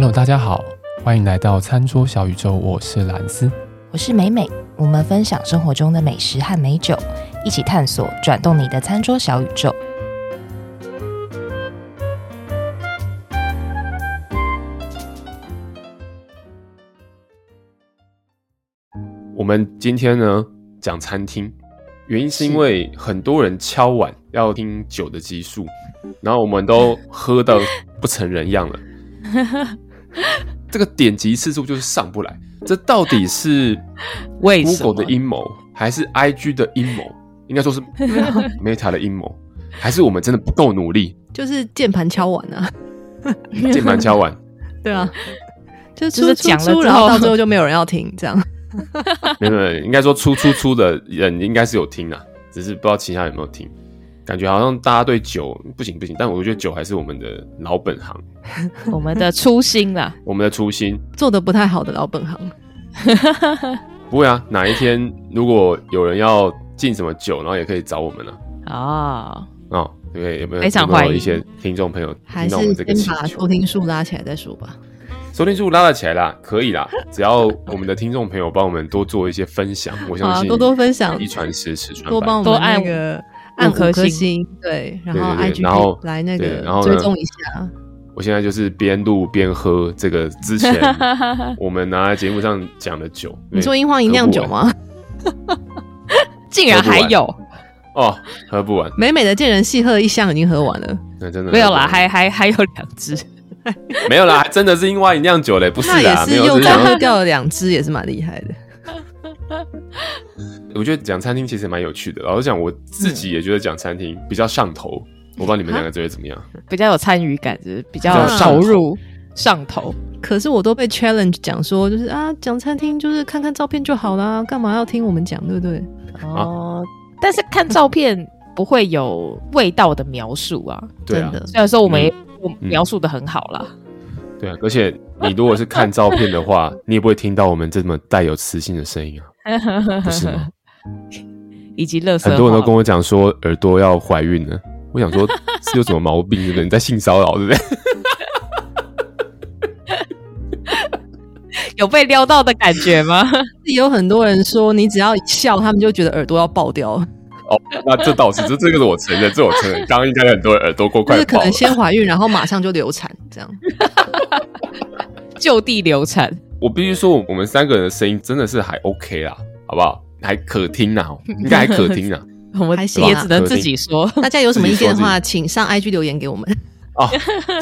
Hello，大家好，欢迎来到餐桌小宇宙，我是兰斯，我是美美，我们分享生活中的美食和美酒，一起探索转动你的餐桌小宇宙。我们今天呢讲餐厅，原因是因为很多人敲碗要听酒的集数，然后我们都喝到不成人样了。这个点击次数就是上不来，这到底是 Google 的阴谋，还是 IG 的阴谋？应该说是 Meta 的阴谋，还是我们真的不够努力？就是键盘敲完啊，键盘敲完，对啊，就是出出出，然后到最后就没有人要听，这样。没有没有，应该说出出出的人应该是有听啊，只是不知道其他有没有听。感觉好像大家对酒不行不行，但我觉得酒还是我们的老本行，我们的初心啦，我们的初心做的不太好的老本行。不会啊，哪一天如果有人要进什么酒，然后也可以找我们了啊。哦，哦，对，有没有非常欢迎有有一些听众朋友听到我们这个，还是先把收听数拉起来再说吧。收听数拉得起来啦，可以啦，只要我们的听众朋友帮我们多做一些分享，我相信多多分享，一传十，十传百，多帮我们那个。按颗星，对，然后 IG 然后来那个追踪一下。我现在就是边录边喝这个 之前我们拿在节目上讲的酒。你说樱花银酿酒吗？竟然还有哦，喝不完。美美的见人细喝一箱已经喝完了，那真的没有啦，还还还有两支，没有啦，真的是樱花银酿酒嘞，不是啦，也是又再喝掉了两支，也是蛮厉害的。我觉得讲餐厅其实蛮有趣的，老实讲，我自己也觉得讲餐厅比较上头。嗯、我不知道你们两个觉得怎么样？比较有参与感，就是比较投入上头。可是我都被 challenge 讲说，就是啊，讲餐厅就是看看照片就好啦，干嘛要听我们讲，对不对？哦，但是看照片不会有味道的描述啊，对啊。虽然说我们也描述的很好啦、对啊。而且你如果是看照片的话，你也不会听到我们这么带有磁性的声音啊，不是吗？以及乐色，很多人都跟我讲说耳朵要怀孕了。我想说，是有什么毛病？对不对？你在性骚扰，对不对？有被撩到的感觉吗？有很多人说，你只要一笑，他们就觉得耳朵要爆掉。哦，那这倒是，这这个是我承认，这我承认。刚刚应该很多人耳朵过快，就是可能先怀孕，然后马上就流产，这样就地流产。我必须说，我们三个人的声音真的是还 OK 啦，好不好？还可听呐，应该还可听呐。我们还行，也只能自己说。大家有什么意见的话，请上 IG 留言给我们。哦，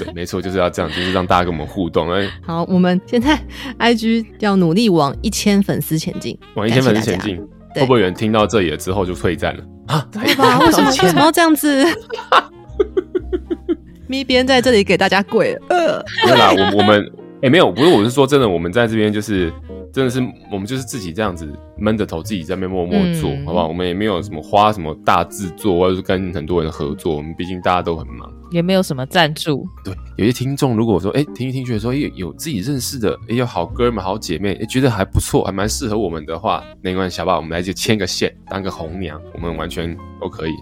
对，没错，就是要这样，就是让大家跟我们互动。哎，好，我们现在 IG 要努力往一千粉丝前进，往一千粉丝前进。会不会有人听到这里了之后就退战了？啊，对吧？为什么为什么要这样子？咪边在这里给大家跪了。呃，没有啦，我我们。哎、欸，没有，不是，我是说真的，我们在这边就是，真的是我们就是自己这样子闷着头，自己在那边默默做，嗯、好不好？我们也没有什么花什么大制作，或者是跟很多人合作，我们毕竟大家都很忙，也没有什么赞助。对，有些听众如果说，哎、欸，听一听觉得说，有有自己认识的，哎、欸，有好哥们、好姐妹，哎、欸，觉得还不错，还蛮适合我们的话，没关系，好不好？我们来就牵个线，当个红娘，我们完全都可以。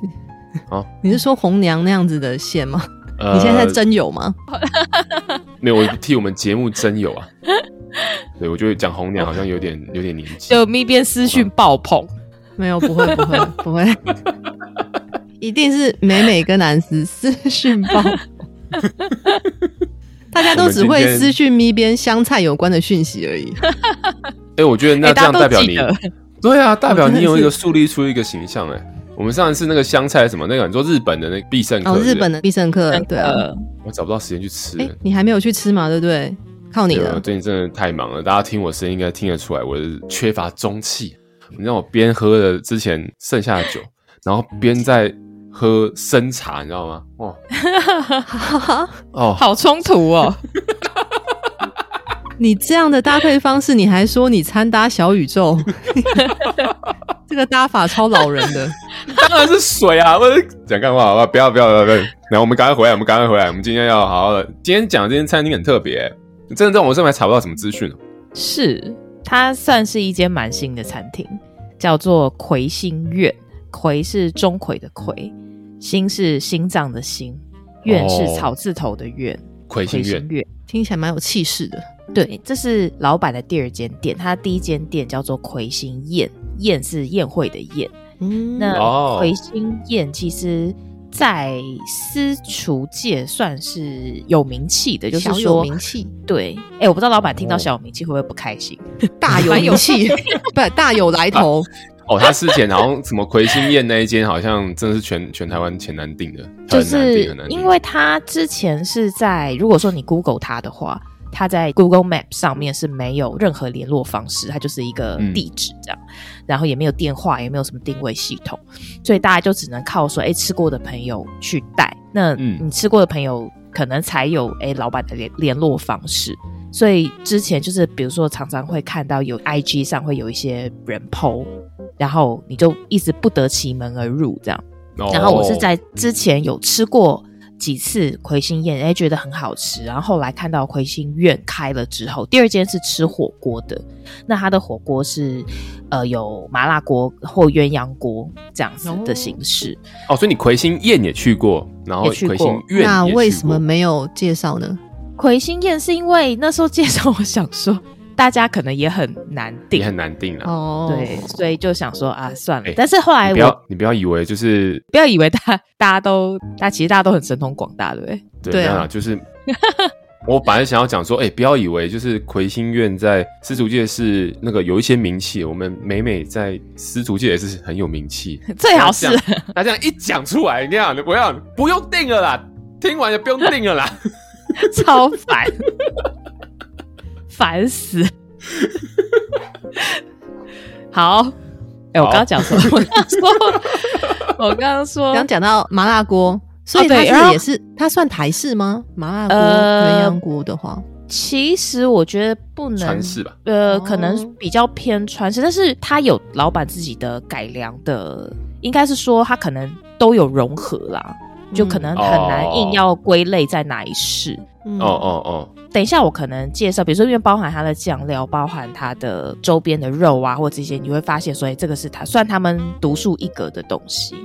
好，你是说红娘那样子的线吗？呃、你现在在征友吗？没有，我替我们节目真有啊。对，我觉得讲红娘好像有点有点年纪。就咪边私讯爆棚，没有，不会，不会，不会，一定是美美跟南斯私讯爆。大家都只会私讯咪边香菜有关的讯息而已。哎、欸，我觉得那这样代表你，对啊，代表你有一个树立出一个形象哎。我们上一次那个香菜什么那个，你说日本的那个必胜客，哦，日本的必胜客，对啊，我找不到时间去吃。哎，你还没有去吃嘛？对不对？靠你了。我最近真的太忙了，大家听我声音应该听得出来，我是缺乏中气。你让我边喝了之前剩下的酒，然后边在喝生茶，你知道吗？哇，哦，好冲突哦。你这样的搭配方式，你还说你参搭小宇宙？这个搭法超老人的，当然是水啊！我讲干话好不好？不要不要不要！来，我们赶快回来，我们赶快回来。我们今天要好好的。今天讲的这间餐厅很特别，真的在我这边还查不到什么资讯。是，它算是一间蛮新的餐厅，叫做魁星苑。魁是钟馗的魁，心是心脏的心，苑是草字头的苑。魁星苑，听起来蛮有气势的。对，这是老板的第二间店，他第一间店叫做魁星宴，宴是宴会的宴。嗯，那魁星宴其实，在私厨界算是有名气的，就是说小有名气。对，哎，我不知道老板听到小有名气会不会不开心？哦、大有名气，不大有来头。哦，他之前好像什么魁星宴那一间，好像真的是全全台湾前难定的，就是因为他之前是在，如果说你 Google 他的话。他在 Google Map 上面是没有任何联络方式，它就是一个地址这样，嗯、然后也没有电话，也没有什么定位系统，所以大家就只能靠说，哎，吃过的朋友去带。那你吃过的朋友可能才有哎老板的联联络方式，所以之前就是比如说常常会看到有 IG 上会有一些人 po，然后你就一直不得其门而入这样。哦、然后我是在之前有吃过。几次魁星宴，哎，觉得很好吃。然后后来看到魁星苑开了之后，第二间是吃火锅的。那它的火锅是呃有麻辣锅或鸳鸯锅这样子的形式。哦，所以你魁星宴也去过，然后魁星苑那为什么没有介绍呢？魁星宴是因为那时候介绍，我想说。大家可能也很难定，也很难定了。哦，对，所以就想说啊，算了。欸、但是后来我，你不要，你不要以为就是不要以为大家大家都，大家其实大家都很神通广大，对不对？对，对啊，就是 我本来想要讲说，哎、欸，不要以为就是魁星院在私厨界是那个有一些名气，我们美美在私厨界也是很有名气，最好是。那这样一讲出来，你看，不要不用定了啦，听完就不用定了啦，超烦。烦死！好，哎、欸，我刚刚讲什么？我刚说，我刚刚说，刚讲到麻辣锅，所以它是也是它算台式吗？麻辣锅、鸳鸯锅的话，其实我觉得不能川式吧，呃，可能比较偏川式，但是它有老板自己的改良的，应该是说它可能都有融合啦，就可能很难硬要归类在哪一式。哦哦哦。等一下，我可能介绍，比如说因为包含它的酱料，包含它的周边的肉啊，或这些，你会发现，所以这个是它算他们独树一格的东西。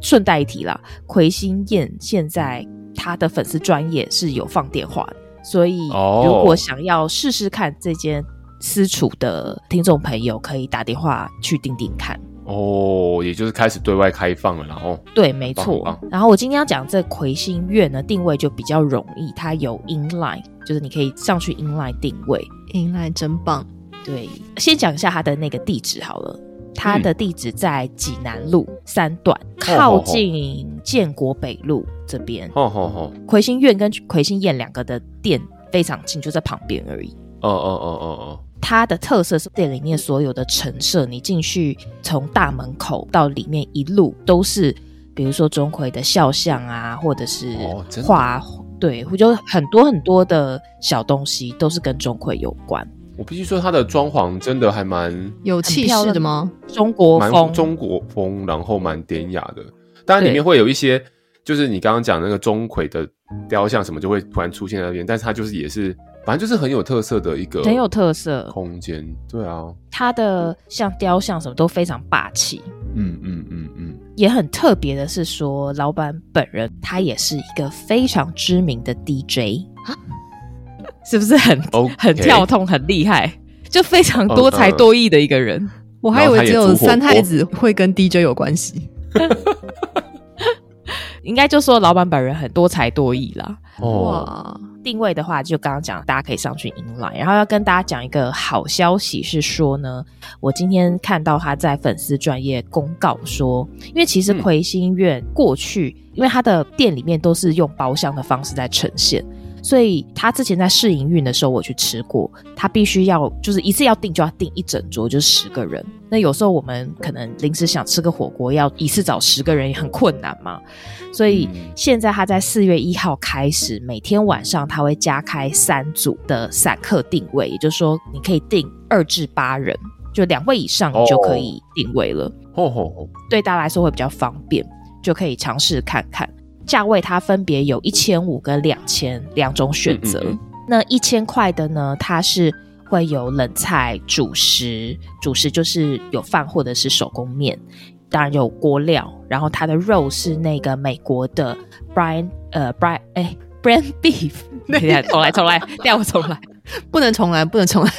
顺带一提啦，魁星宴现在他的粉丝专业是有放电话的，所以如果想要试试看这间私厨的听众朋友，可以打电话去订订看。哦，也就是开始对外开放了，然后对，没错。然后我今天要讲这魁星苑呢，定位就比较容易，它有 inline。就是你可以上去 inline 定位，inline 真棒。对，先讲一下它的那个地址好了。它的地址在济南路三段，嗯、靠近建国北路这边。哦哦哦。魁星苑跟魁星宴两个的店非常近，就在旁边而已。哦哦哦哦哦。它的特色是店里面所有的陈设，你进去从大门口到里面一路都是，比如说钟馗的肖像啊，或者是画。哦对，我就很多很多的小东西都是跟钟馗有关。我必须说，它的装潢真的还蛮有气势的吗？中国风，中国风，然后蛮典雅的。当然里面会有一些，就是你刚刚讲那个钟馗的雕像什么，就会突然出现在那边。但是它就是也是，反正就是很有特色的一个很有特色空间。对啊，它的像雕像什么都非常霸气。嗯嗯嗯嗯。也很特别的是说，老板本人他也是一个非常知名的 DJ，是不是很 Okay. 很跳痛很厉害，就非常多才多艺的一个人。Uh, uh. 我还以为只有三太子会跟 DJ 有关系。应该就说老板本人很多才多艺啦。哇，定位的话就刚刚讲，大家可以上去 inline。然后要跟大家讲一个好消息是说呢，我今天看到他在粉丝专业公告说，因为其实魁星院过去，嗯、因为他的店里面都是用包厢的方式在呈现。所以他之前在试营运的时候，我去吃过。他必须要就是一次要订就要订一整桌，就是十个人。那有时候我们可能临时想吃个火锅，要一次找十个人也很困难嘛。所以现在他在四月一号开始，每天晚上他会加开三组的散客定位，也就是说你可以订二至八人，就两位以上你就可以定位了。哦哦哦，对大家来说会比较方便，就可以尝试看看。价位它分别有一千五跟两千两种选择。嗯嗯嗯，那一千块的呢，它是会有冷菜、主食，主食就是有饭或者是手工面，当然有锅料。然后它的肉是那个美国的 Brian 呃 Brian 哎 brand beef，对呀，重来重来，调我重来，不能重来，不能重来。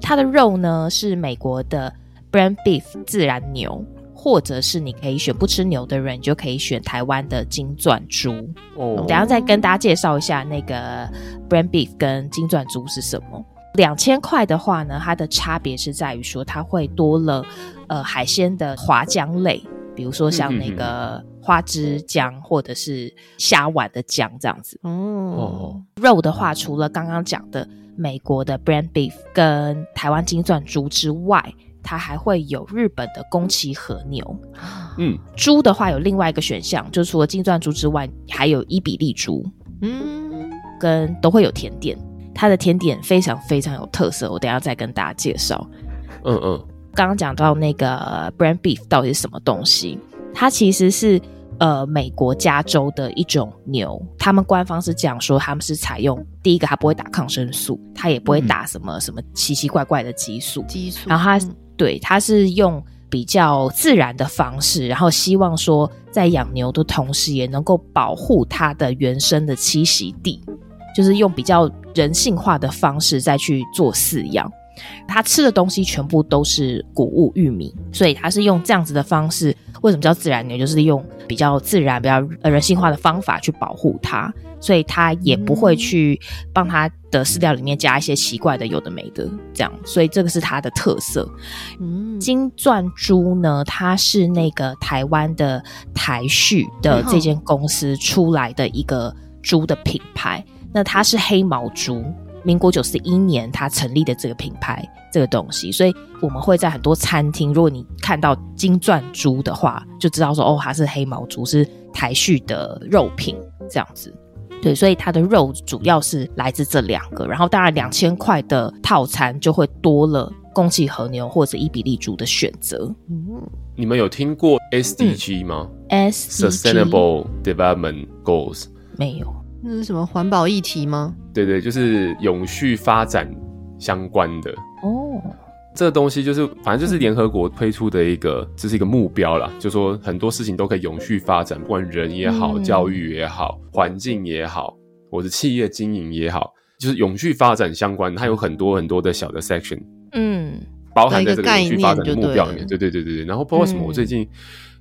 它的肉呢是美国的 brand beef 自然牛，或者是你可以选不吃牛的人，你就可以选台湾的金钻猪。哦，我等下再跟大家介绍一下那个 brand beef 跟金钻猪是什么。两千块的话呢，它的差别是在于说它会多了呃海鲜的滑浆类，比如说像那个花枝浆或者是虾丸的浆这样子。哦，肉的话，除了刚刚讲的美国的 brand beef 跟台湾金钻猪之外，它还会有日本的宫崎和牛。嗯，猪的话有另外一个选项，就除了金钻猪之外，还有伊比利猪。嗯，跟都会有甜点。它的甜点非常非常有特色，我等一下再跟大家介绍。嗯嗯，刚刚讲到那个 brand beef 到底是什么东西？它其实是呃美国加州的一种牛，他们官方是这样说，他们是采用第一个，它不会打抗生素，它也不会打什么什么奇奇怪怪的激素，激素。然后它、嗯、对，他是用比较自然的方式，然后希望说在养牛的同时，也能够保护它的原生的栖息地。就是用比较人性化的方式再去做饲养，他吃的东西全部都是谷物玉米，所以他是用这样子的方式。为什么叫自然牛？就是用比较自然、比较人性化的方法去保护它，所以它也不会去帮它的饲料里面加一些奇怪的有的没的这样。所以这个是它的特色。嗯，金钻猪呢，它是那个台湾的台畜的这间公司出来的一个猪的品牌。那它是黑毛猪，民国九十一年它成立的这个品牌，这个东西，所以我们会在很多餐厅，如果你看到金钻猪的话，就知道说哦，它是黑毛猪，是台畜的肉品这样子。对，所以它的肉主要是来自这两个，然后当然两千块的套餐就会多了宫崎和牛或者伊比利猪的选择。嗯，你们有听过 SDG 吗？Sustainable Development Goals 没有。那是什么环保议题吗？对对，就是永续发展相关的哦。这个东西就是，反正就是联合国推出的一个，这是一个目标啦。就说很多事情都可以永续发展，不管人也好，嗯、教育也好，环境也好，或者企业经营也好，就是永续发展相关，它有很多很多的小的 section，嗯，包含在这个永续发展的目标里面。对对对对对。然后不知道为什么我最近。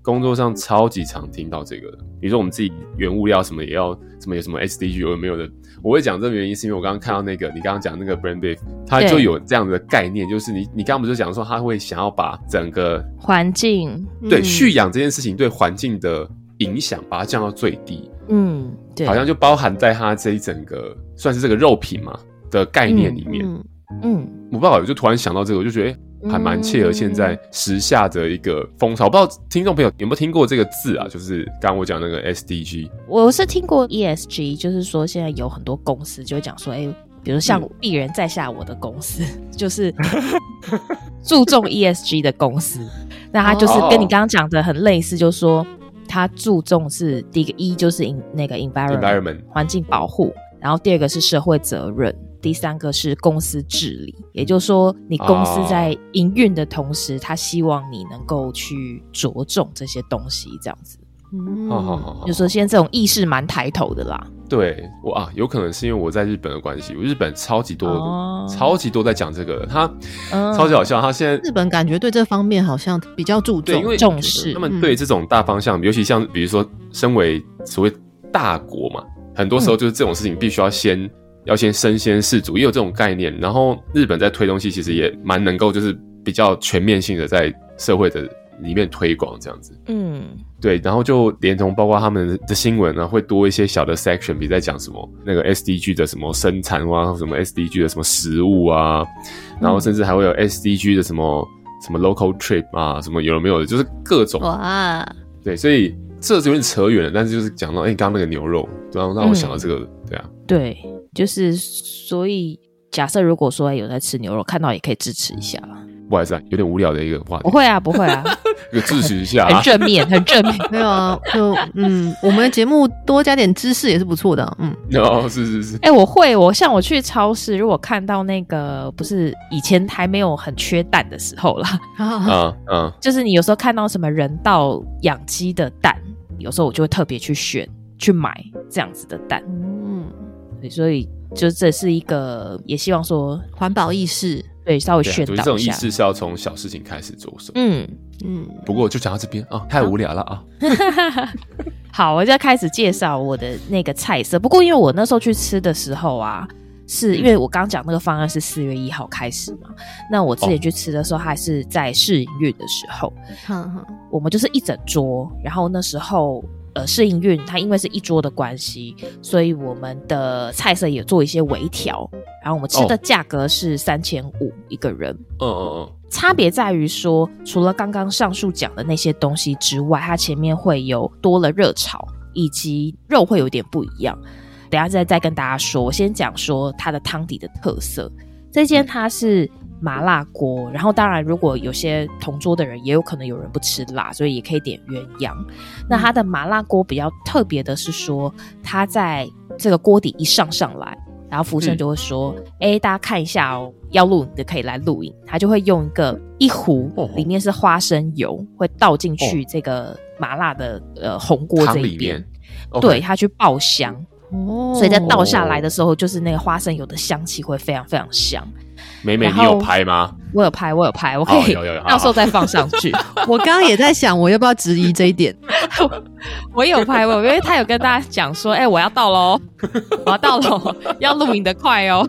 工作上超级常听到这个的，比如说我们自己原物料什么也要什么有什么 SDG 有没有的，我会讲这个原因是因为我刚刚看到那个你刚刚讲那个 brand beef，它就有这样的概念，就是你你刚刚不是讲说他会想要把整个环境。对蓄养这件事情对环境的影响把它降到最低，嗯，对，好像就包含在它这一整个算是这个肉品嘛的概念里面，嗯，嗯，我不知道，我就突然想到这个，我就觉得。还蛮切合现在时下的一个风潮，不知道听众朋友有没有听过这个字啊？就是刚刚我讲那个 SDG，我是听过 ESG，就是说现在有很多公司就会讲说，哎、欸，比如像鄙人在下我的公司，嗯、就是注重 ESG 的公司，那他就是跟你刚刚讲的很类似，就是说他注重是第一个 E 就是 in 那个 environment 环境保护，然后第二个是社会责任。第三个是公司治理，也就是说，你公司在营运的同时，他希望你能够去着重这些东西，这样子。嗯，好好好，就说现在这种意识蛮抬头的啦。对，我啊，有可能是因为我在日本的关系，日本超级多，哦、超级多在讲这个，他超级好笑。他现在日本感觉对这方面好像比较注重，因为重视。他们对这种大方向，嗯、尤其像比如说，身为所谓大国嘛，很多时候就是这种事情必须要先。要先身先士卒，也有这种概念。然后日本在推东西，其实也蛮能够，就是比较全面性的在社会的里面推广这样子。嗯，对。然后就连同包括他们的新闻呢，会多一些小的 section，比如在讲什么那个 SDG 的什么生产啊，什么 SDG 的什么食物啊，然后甚至还会有 SDG 的什么什么 local trip 啊，什么有没有的，就是各种哇。对，所以这有点扯远了，但是就是讲到哎，刚刚那个牛肉，然后让我想到这个，嗯、对啊，对。就是，所以假设如果说有在吃牛肉，看到也可以支持一下。不好意思啊，有点无聊的一个话题。不会啊，不会啊，一个支持一下，很正面，很正面。没有啊，就嗯，我们的节目多加点知识也是不错的。嗯，哦，是是是。哎、欸，我会，我像我去超市，如果看到那个不是以前还没有很缺蛋的时候啦，嗯嗯，就是你有时候看到什么人道养鸡的蛋，有时候我就会特别去选去买这样子的蛋。嗯所以就这是一个，也希望说环保意识，对，稍微宣导一下。这种意识是要从小事情开始着手。嗯嗯。不过就讲到这边啊，太无聊了啊。好，我就要开始介绍我的那个菜色。不过因为我那时候去吃的时候啊。是因为我刚讲那个方案是四月一号开始嘛？那我之前去吃的时候还是在试营运的时候，哦、我们就是一整桌，然后那时候呃试营运它因为是一桌的关系，所以我们的菜色也做一些微调，然后我们吃的价格是三千五一个人。嗯嗯嗯，差别在于说，除了刚刚上述讲的那些东西之外，它前面会有多了热炒，以及肉会有点不一样。等下再再跟大家说，我先讲说它的汤底的特色。这间它是麻辣锅，然后当然如果有些同桌的人也有可能有人不吃辣，所以也可以点鸳鸯。那它的麻辣锅比较特别的是说，它在这个锅底一上上来，然后福生就会说：“哎、嗯，大家看一下哦，要录影的可以来录影。”他就会用一个一壶，里面是花生油，会倒进去这个麻辣的呃红锅这一边，对，它去爆香。哦，所以在倒下来的时候，就是那个花生油的香气会非常非常香。美美，你有拍吗？我有拍，我有拍，我可以 到时候再放上去。我刚刚也在想，我要不要质疑这一点？我有拍，我因为他有跟大家讲说，哎、欸，我要到喽，我要到喽，要录影的快哦。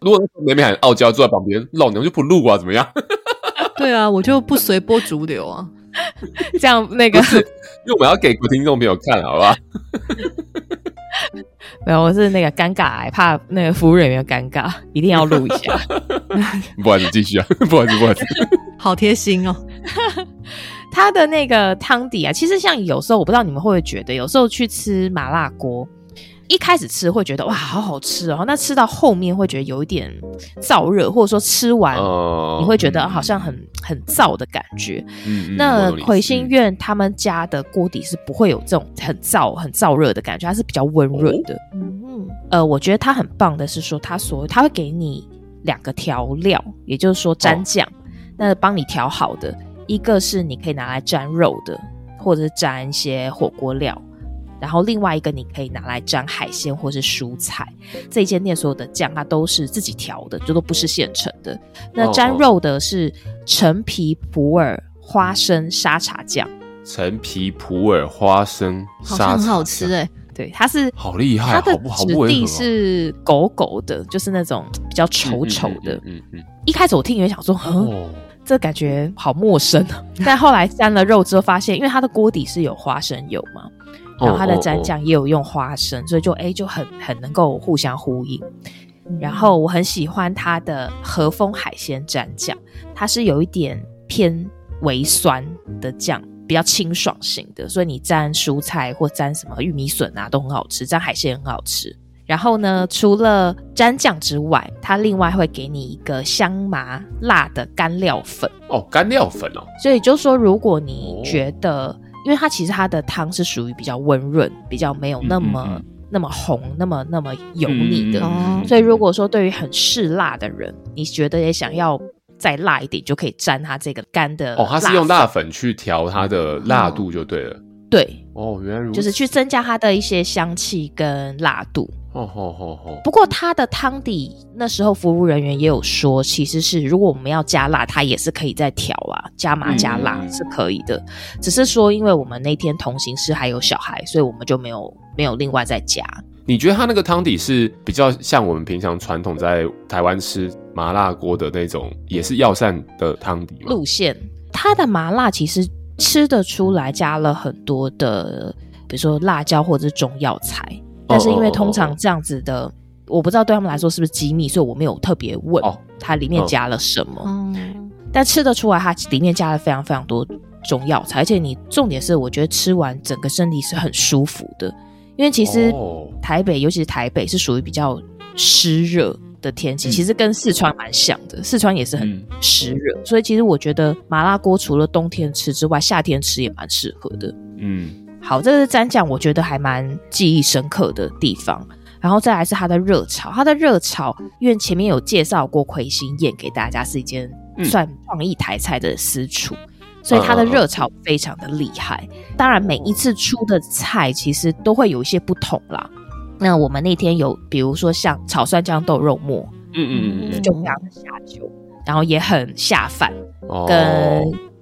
如果美美很傲娇坐在旁边，老娘就不录啊，怎么样？对啊，我就不随波逐流啊。这样那个，因为我们要给听众朋友看，好吧？没有，我是那个尴尬，怕那个服务人员尴尬，一定要录一下。不好意思，继续啊，不好意思，不好意思，好贴心哦。他的那个汤底啊，其实像有时候我不知道你们会不会觉得，有时候去吃麻辣锅。一开始吃会觉得哇，好好吃哦，那吃到后面会觉得有一点燥热，或者说吃完你会觉得好像很、嗯、很燥的感觉。嗯，那魁星苑他们家的锅底是不会有这种很燥、很燥热的感觉，它是比较温润的。嗯嗯，呃，我觉得它很棒的是说，它所它会给你两个调料，也就是说蘸酱，哦、那帮你调好的，一个是你可以拿来蘸肉的，或者是蘸一些火锅料。然后另外一个你可以拿来沾海鲜或是蔬菜，这一间店所有的酱它都是自己调的，就都不是现成的。那沾肉的是陈皮普洱花生沙茶酱，陈皮普洱花生沙茶，好像很好吃哎、欸，对，它是好厉害，它的质地是狗狗的，就是那种比较稠稠的。嗯嗯，嗯，嗯，一开始我听你们想说，嗯、哦，这感觉好陌生啊。但后来沾了肉之后，发现因为它的锅底是有花生油嘛。然后它的蘸酱也有用花生，oh, oh, oh. 所以就哎就很很能够互相呼应。然后我很喜欢它的和风海鲜蘸酱，它是有一点偏微酸的酱，比较清爽型的，所以你蘸蔬菜或蘸什么玉米笋啊都很好吃，蘸海鲜很好吃。然后呢，除了蘸酱之外，它另外会给你一个香麻辣的干料粉哦，干料粉哦。所以就说如果你觉得。Oh. 因为它其实它的汤是属于比较温润，比较没有那么、嗯嗯嗯、那么红，那么那么油腻的、嗯，所以如果说对于很嗜辣的人，你觉得也想要再辣一点，就可以沾它这个干的哦，它是用辣粉去调它的辣度就对了。嗯、对，哦，原来如此，就是去增加它的一些香气跟辣度。哦哦哦哦！不过它的汤底那时候服务人员也有说，其实是如果我们要加辣，它也是可以再调啊，加麻加辣是可以的。嗯、只是说，因为我们那天同行是还有小孩，所以我们就没有没有另外再加。你觉得它那个汤底是比较像我们平常传统在台湾吃麻辣锅的那种，也是药膳的汤底吗？路线，它的麻辣其实吃得出来加了很多的，比如说辣椒或者是中药材。但是因为通常这样子的，oh, oh, oh, oh. 我不知道对他们来说是不是机密，所以我没有特别问它里面加了什么。Oh. 但吃得出来，它里面加了非常非常多中药材，而且你重点是，我觉得吃完整个身体是很舒服的。因为其实台北，尤其是台北，是属于比较湿热的天气，其实跟四川蛮像的，四川也是很湿热，所以其实我觉得麻辣锅除了冬天吃之外，夏天吃也蛮适合的。嗯。好，这个是蘸酱，我觉得还蛮记忆深刻的地方。然后再来是它的热炒，它的热炒，因为前面有介绍过魁星宴给大家是一间算创意台菜的私厨，嗯，所以它的热炒非常的厉害。当然，每一次出的菜其实都会有一些不同啦。那我们那天有，比如说像炒蒜姜豆肉末，嗯嗯嗯，就非常的下酒，然后也很下饭，哦、跟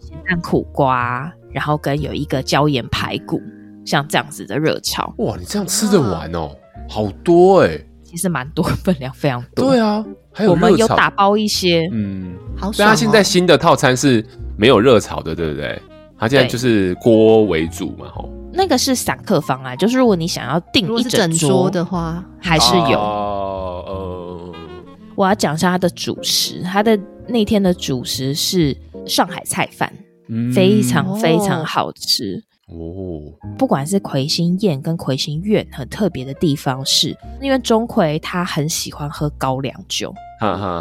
咸蛋苦瓜，然后跟有一个椒盐排骨，像这样子的热炒。哇，你这样吃得完哦，好多哎、欸，其实蛮多，分量非常多。对啊，还有我们有打包一些，嗯，好爽、哦。但他现在新的套餐是没有热炒的，对不对？它现在就是锅为主嘛，吼。那个是散客方案，就是如果你想要订一整桌的话，还是有。哦、呃，我要讲一下它的主食，它的那天的主食是上海菜饭，嗯、非常非常好吃哦。不管是魁星宴跟魁星苑，很特别的地方是，因为钟馗他很喜欢喝高粱酒，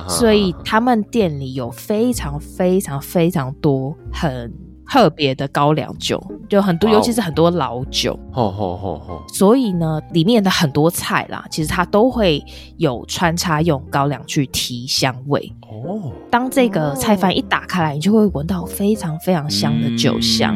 所以他们店里有非常非常非常多很。特别的高粱酒就很多，尤其是很多老酒。吼吼吼吼！所以呢，里面的很多菜啦，其实它都会有穿插用高粱去提香味。哦，当这个菜饭一打开来，你就会闻到非常非常香的酒香。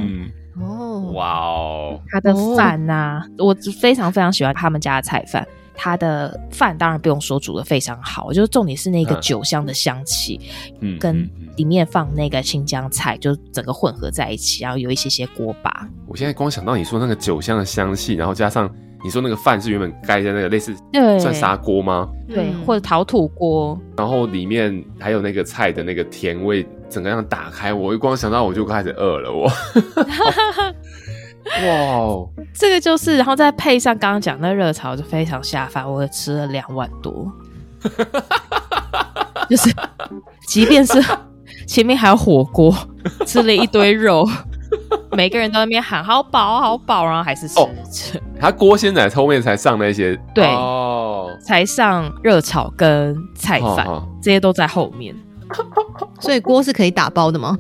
哦，哇哦！它的饭呐、啊，我非常非常喜欢他们家的菜饭。它的饭当然不用说，煮的非常好，就是重点是那个酒香的香气，嗯，跟里面放那个新疆菜，就整个混合在一起，然后有一些些锅巴。我现在光想到你说那个酒香的香气，然后加上你说那个饭是原本盖在那个类似对算砂锅吗？对，或者陶土锅，然后里面还有那个菜的那个甜味，整个样打开，我一光想到我就开始饿了，我。哇，wow，这个就是，然后再配上刚刚讲的热炒，就非常下饭。我吃了两碗多，就是，即便是 前面还有火锅，吃了一堆肉，每个人都在那边喊好饱好饱，然后还是吃吃。他锅先在，后面才上那些，对，哦，才上热炒跟菜饭，哦哦，这些都在后面。所以锅是可以打包的吗？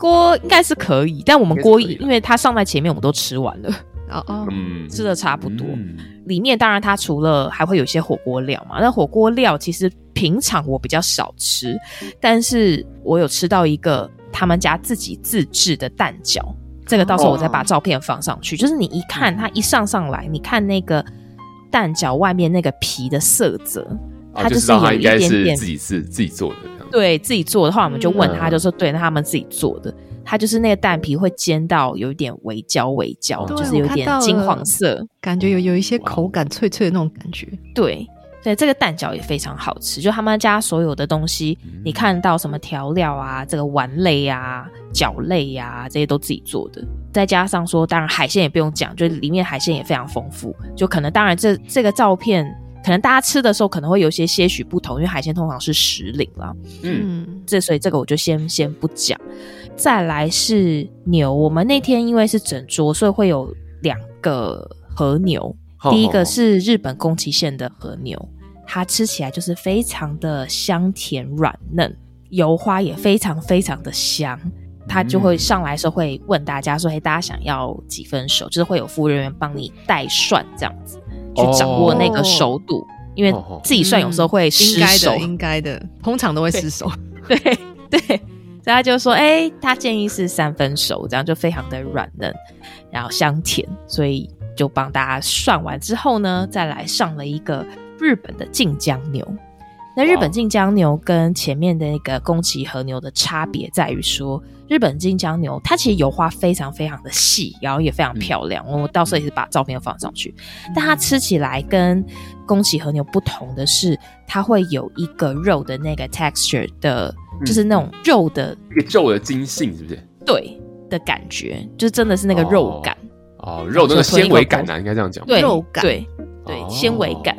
锅应该是可以，但我们锅因为它上在前面，我们都吃完了，哦哦，吃的差不多。里面当然它除了还会有一些火锅料嘛，那火锅料其实平常我比较少吃，但是我有吃到一个他们家自己自制的蛋饺，这个到时候我再把照片放上去。就是你一看它一上上来，你看那个蛋饺外面那个皮的色泽，它就是有一点点自己是自己做的。对自己做的话，我们就问他，就说对，那他们自己做的，他就是那个蛋皮会煎到有一点微焦微焦，就是有点金黄色，感觉有有一些口感脆脆的那种感觉。对，对，这个蛋饺也非常好吃，就他们家所有的东西，你看到什么调料啊，这个丸类啊、饺类呀、啊，这些都自己做的，再加上说，当然海鲜也不用讲，就里面海鲜也非常丰富，就可能当然这这个照片。可能大家吃的时候可能会有些些许不同，因为海鲜通常是时令啦。嗯，这所以这个我就先先不讲。再来是牛，我们那天因为是整桌，所以会有两个和牛。第一个是日本宫崎县的和牛，它吃起来就是非常的香甜软嫩，油花也非常非常的香。它就会上来的时候会问大家说：“嘿，大家想要几分熟？”就是会有服务人员帮你带涮这样子。去掌握那个熟度，oh, 因为自己涮有时候会失手，应该的，通常都会失手。对对，所以他就说，哎、欸，他建议是三分熟，这样就非常的软嫩，然后香甜，所以就帮大家涮完之后呢，再来上了一个日本的晋江牛。那日本近江牛跟前面的那个宫崎和牛的差别在于说，日本近江牛它其实油花非常非常的细，然后也非常漂亮。我到时候也是把照片放上去。但它吃起来跟宫崎和牛不同的是，它会有一个肉的那个 texture 的，就是那种肉的一个肉的筋性，是不是？对的感觉，就是真的是那个肉感哦，肉的那个纤维感啊，应该这样讲。对，肉感，对对，纤维感，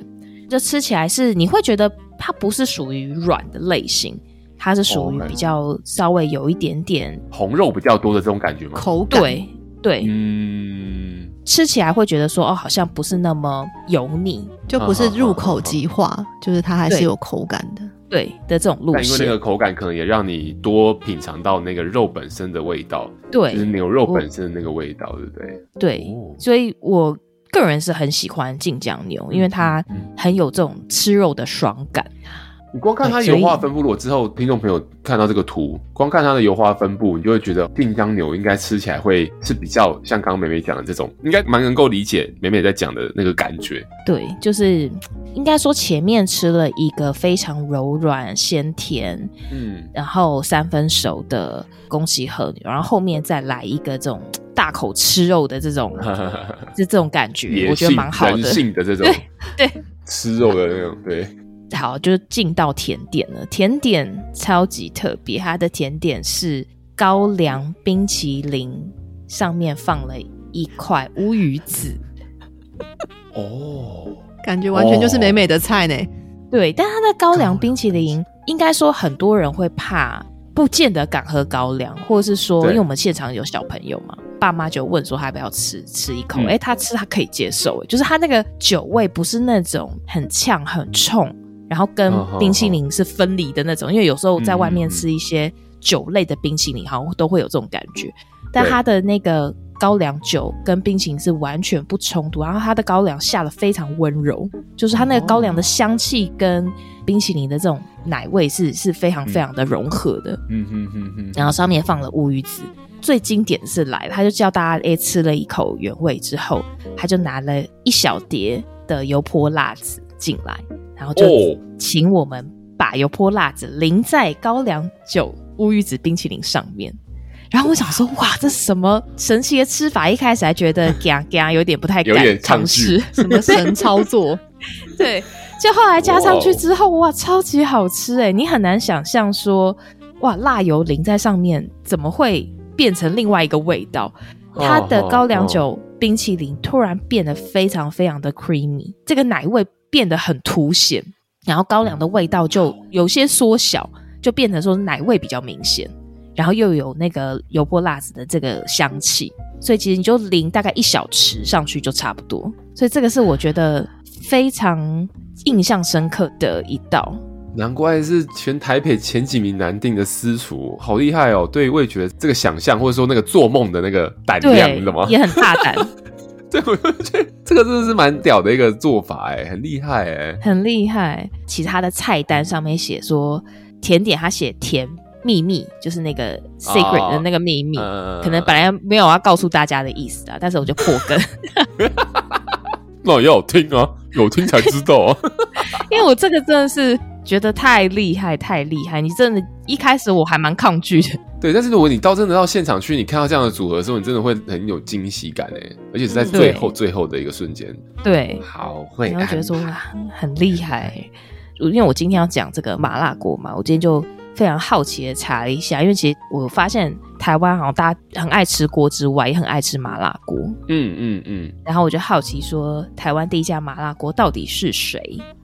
就吃起来是你会觉得。它不是属于软的类型，它是属于比较稍微有一点点红肉比较多的这种感觉吗？口感对对，嗯，吃起来会觉得说哦，好像不是那么油腻，就不是入口即化，啊啊啊啊，就是它还是有口感的，对，的这种路线。但因为那个口感可能也让你多品尝到那个肉本身的味道，对，就是牛肉本身的那个味道，对不对？对，哦，所以我。个人是很喜欢晋江牛，因为它很有这种吃肉的爽感。你光看它油画分布，如果之后听众朋友看到这个图，光看它的油画分布，你就会觉得近江牛应该吃起来会是比较像刚刚美美讲的这种，应该蛮能够理解美美在讲的那个感觉。对，就是应该说前面吃了一个非常柔软鲜甜，嗯，然后三分熟的宫崎和牛，然后后面再来一个这种大口吃肉的这种，就 这种感觉，我觉得蛮好的，人性的这种，对，对吃肉的那种，对。好，就进到甜点了。甜点超级特别，它的甜点是高粱冰淇淋，上面放了一块乌鱼子。哦，感觉完全就是美美的菜呢。对，但它的高粱冰淇淋，应该说很多人会怕，不见得敢喝高粱，或者是说，因为我们现场有小朋友嘛，爸妈就问说他要不要吃，吃一口，哎、嗯，他吃他可以接受，就是他那个酒味不是那种很呛很冲。然后跟冰淇淋是分离的那种，因为有时候在外面吃一些酒类的冰淇淋，好像都会有这种感觉。但他的那个高粱酒跟冰淇淋是完全不冲突，然后它的高粱下的非常温柔，就是它那个高粱的香气跟冰淇淋的这种奶味是是非常非常的融合的。嗯嗯嗯嗯。然后上面放了乌鱼子，最经典的是来了，他就叫大家诶吃了一口原味之后，他就拿了一小碟的油泼辣子进来。然后就请我们把油泼辣子淋在高粱酒乌鱼子冰淇淋上面。然后我想说，哇，这是什么神奇的吃法？一开始还觉得 嘎嘎有点不太敢尝试，什么神操作？对，就后来加上去之后，哇，超级好吃哎！你很难想象说，哇，辣油淋在上面怎么会变成另外一个味道？它的高粱酒冰淇淋突然变得非常非常的 creamy，这个奶味。变得很凸显，然后高粱的味道就有些缩小，就变成说奶味比较明显，然后又有那个油泼辣子的这个香气，所以其实你就淋大概一小匙上去就差不多。所以这个是我觉得非常印象深刻的一道。难怪是全台北前几名难定的私厨，好厉害哦！对味觉这个想象，或者说那个做梦的那个胆量，你知道吗？也很大胆。对，我觉得这个真的是蛮屌的一个做法，哎，很厉害，哎，很厉害。其他的菜单上面写说甜点，他写甜秘密，就是那个 secret 的那个秘密，哦、可能本来没有要告诉大家的意思啊，但是我就破梗。那也有听啊，有听才知道啊。因为我这个真的是觉得太厉害，太厉害。你真的，一开始我还蛮抗拒的。对，但是如果你到真的到现场去，你看到这样的组合的时候，你真的会很有惊喜感哎，而且是在最后最后的一个瞬间。对，好会，然后觉得说哇，很厉害。因为我今天要讲这个麻辣锅嘛，我今天就非常好奇的查了一下，因为其实我发现台湾好像大家很爱吃锅之外，也很爱吃麻辣锅。嗯嗯嗯。然后我就好奇说，台湾第一家麻辣锅到底是谁？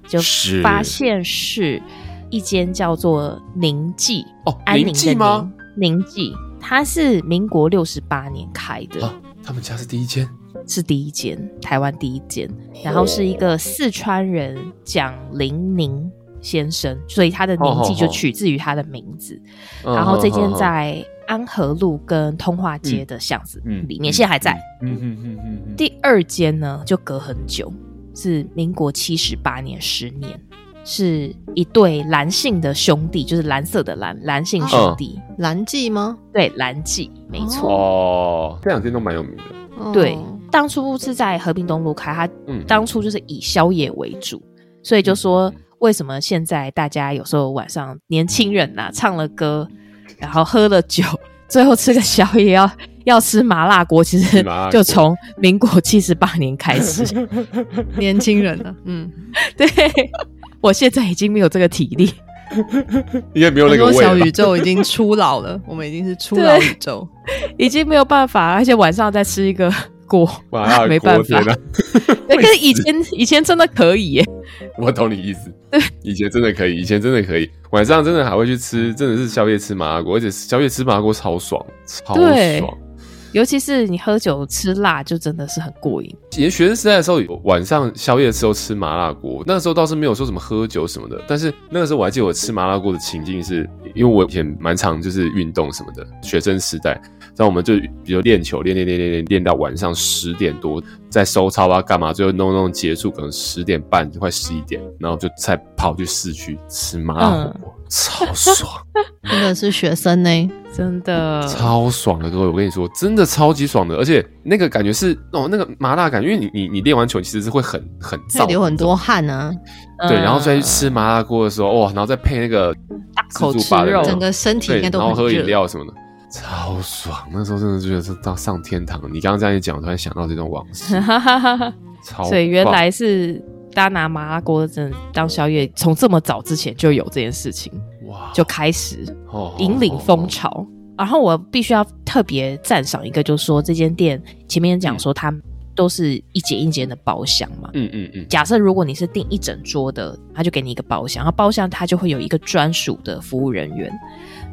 就发现是一间叫做宁记哦，安宁的宁，宁记吗？宁记，它是民国六十八年开的。啊，他们家是第一间，是第一间，台湾第一间。然后是一个四川人蒋林宁先生，所以他的宁记就取自于他的名字。然后这间在安和路跟通化街的巷子里面，现在还在。嗯嗯嗯嗯。第二间呢，就隔很久，是民国七十八年，十年。是一对蓝姓的兄弟，就是蓝色的蓝蓝姓兄弟，蓝记吗？对，蓝记没错。哦，这两间都蛮有名的。哦、对，当初是在和平东路开，他当初就是以宵夜为主，嗯、所以就说为什么现在大家有时候晚上年轻人呐、啊、唱了歌，然后喝了酒，最后吃个宵夜要要吃麻辣锅，其实就从民国七十八年开始，年轻人了，嗯，对。我现在已经没有这个体力，因为没有那个味。小宇宙已经初老了，我们已经是初老宇宙，已经没有办法，而且晚上再吃一个锅，啊、没办法。可是以前以前真的可以耶，我懂你意思。对，以前真的可以，以前真的可以，晚上真的还会去吃，真的是宵夜吃麻辣锅，而且宵夜吃麻辣锅超爽，超爽。尤其是你喝酒吃辣，就真的是很过瘾。以前学生时代的时候，晚上宵夜的时候吃麻辣锅，那个时候倒是没有说什么喝酒什么的。但是那个时候我还记得我吃麻辣锅的情境是，因为我以前蛮常就是运动什么的，学生时代像我们就比如练球，练练练练练练到晚上十点多，再收操啊干嘛，最后弄弄结束，可能十点半快十一点，然后就再跑去市区吃麻辣火锅，嗯、超爽！真的是学生呢，真的超爽的各位，我跟你说，真的超级爽的，而且那个感觉是哦，那个麻辣感，因为你你你练完球其实是会很很燥，流很多汗啊。对，然后再去吃麻辣锅的时候，哇，然后再配那个大口吃肉，整个身体应该都很，然后喝饮料什么的。超爽！那时候真的觉得是到上天堂。你刚刚这样一讲，我突然想到这种往事。所以原来是大家拿麻辣锅真的当宵夜，从这么早之前就有这件事情，哇，就开始引领风潮。哦哦哦哦，然后我必须要特别赞赏一个，就是说这间店前面讲说它都是一间一间的包厢嘛。嗯嗯嗯。假设如果你是订一整桌的，他就给你一个包厢，然后包厢它就会有一个专属的服务人员。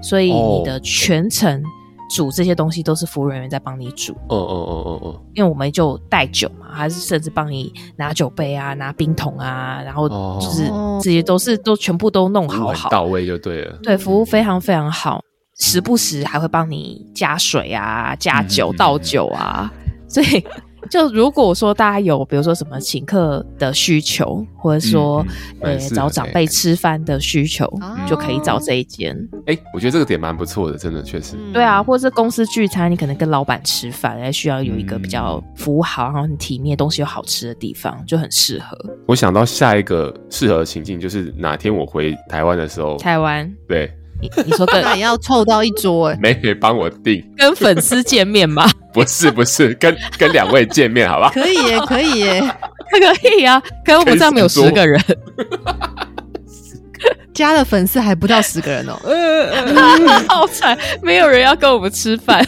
所以你的全程煮这些东西都是服务人员在帮你煮。哦哦哦哦哦。因为我们就带酒嘛，还是甚至帮你拿酒杯啊、拿冰桶啊，然后就是这些都是都全部都弄好好到位就对了。对，服务非常非常好，时不时还会帮你加水啊、加酒、倒酒啊，所以。就如果说大家有比如说什么请客的需求，或者说呃找长辈吃饭的需求，就可以找这一间。哎，我觉得这个点蛮不错的，真的确实。对啊，或者是公司聚餐，你可能跟老板吃饭，还需要有一个比较服务好，然后很体面，东西又好吃的地方，就很适合。我想到下一个适合的情境，就是哪天我回台湾的时候，台湾对。你你说跟 也要凑到一桌哎，没人帮我订，跟粉丝见面吗？不是不是，跟跟两位见面，好吧？可以耶，可以耶，可以啊。可是我们这样没有十个人，加了粉丝还不到十个人哦。好惨，没有人要跟我们吃饭，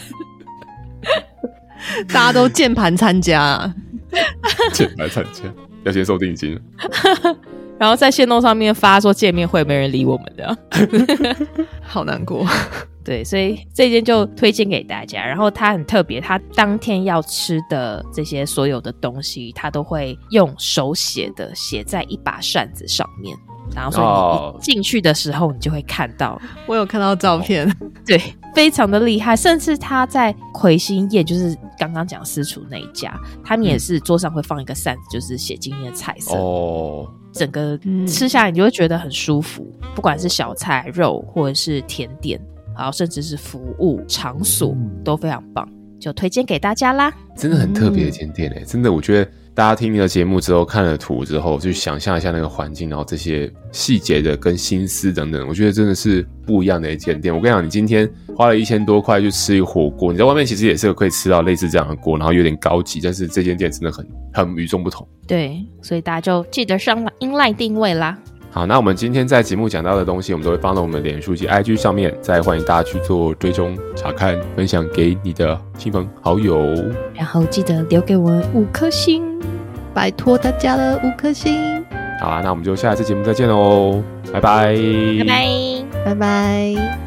大家都键盘参加啊，键盘参加要先收定金。然后在线动上面发说见面会，没人理我们的，好难过。对，所以这间就推荐给大家。然后它很特别，它当天要吃的这些所有的东西，它都会用手写的写在一把扇子上面。然后说你进去的时候，你就会看到。Oh. 我有看到照片，对，非常的厉害。甚至他在魁星宴，就是刚刚讲私厨那一家，他们也是桌上会放一个扇子，就是写今天的菜色。哦。Oh. 整个吃下来，你就会觉得很舒服。嗯、不管是小菜、肉，或者是甜点，然后甚至是服务场所，都非常棒，就推荐给大家啦。真的很特别的一间店诶，真的，我觉得。大家听了节目之后，看了图之后，去想象一下那个环境，然后这些细节的跟心思等等，我觉得真的是不一样的一间店。我跟你讲，你今天花了一千多块去吃一火锅，你在外面其实也是可以吃到类似这样的锅，然后有点高级，但是这间店真的很很与众不同。对，所以大家就记得上 inline 定位啦。好，那我们今天在节目讲到的东西，我们都会放到我们的脸书及 IG 上面，再欢迎大家去做追踪、查看、分享给你的亲朋好友，然后记得留给我们五颗星。拜托大家了，五颗星。好啊，那我们就下一次节目再见喽，拜拜，拜拜，拜拜。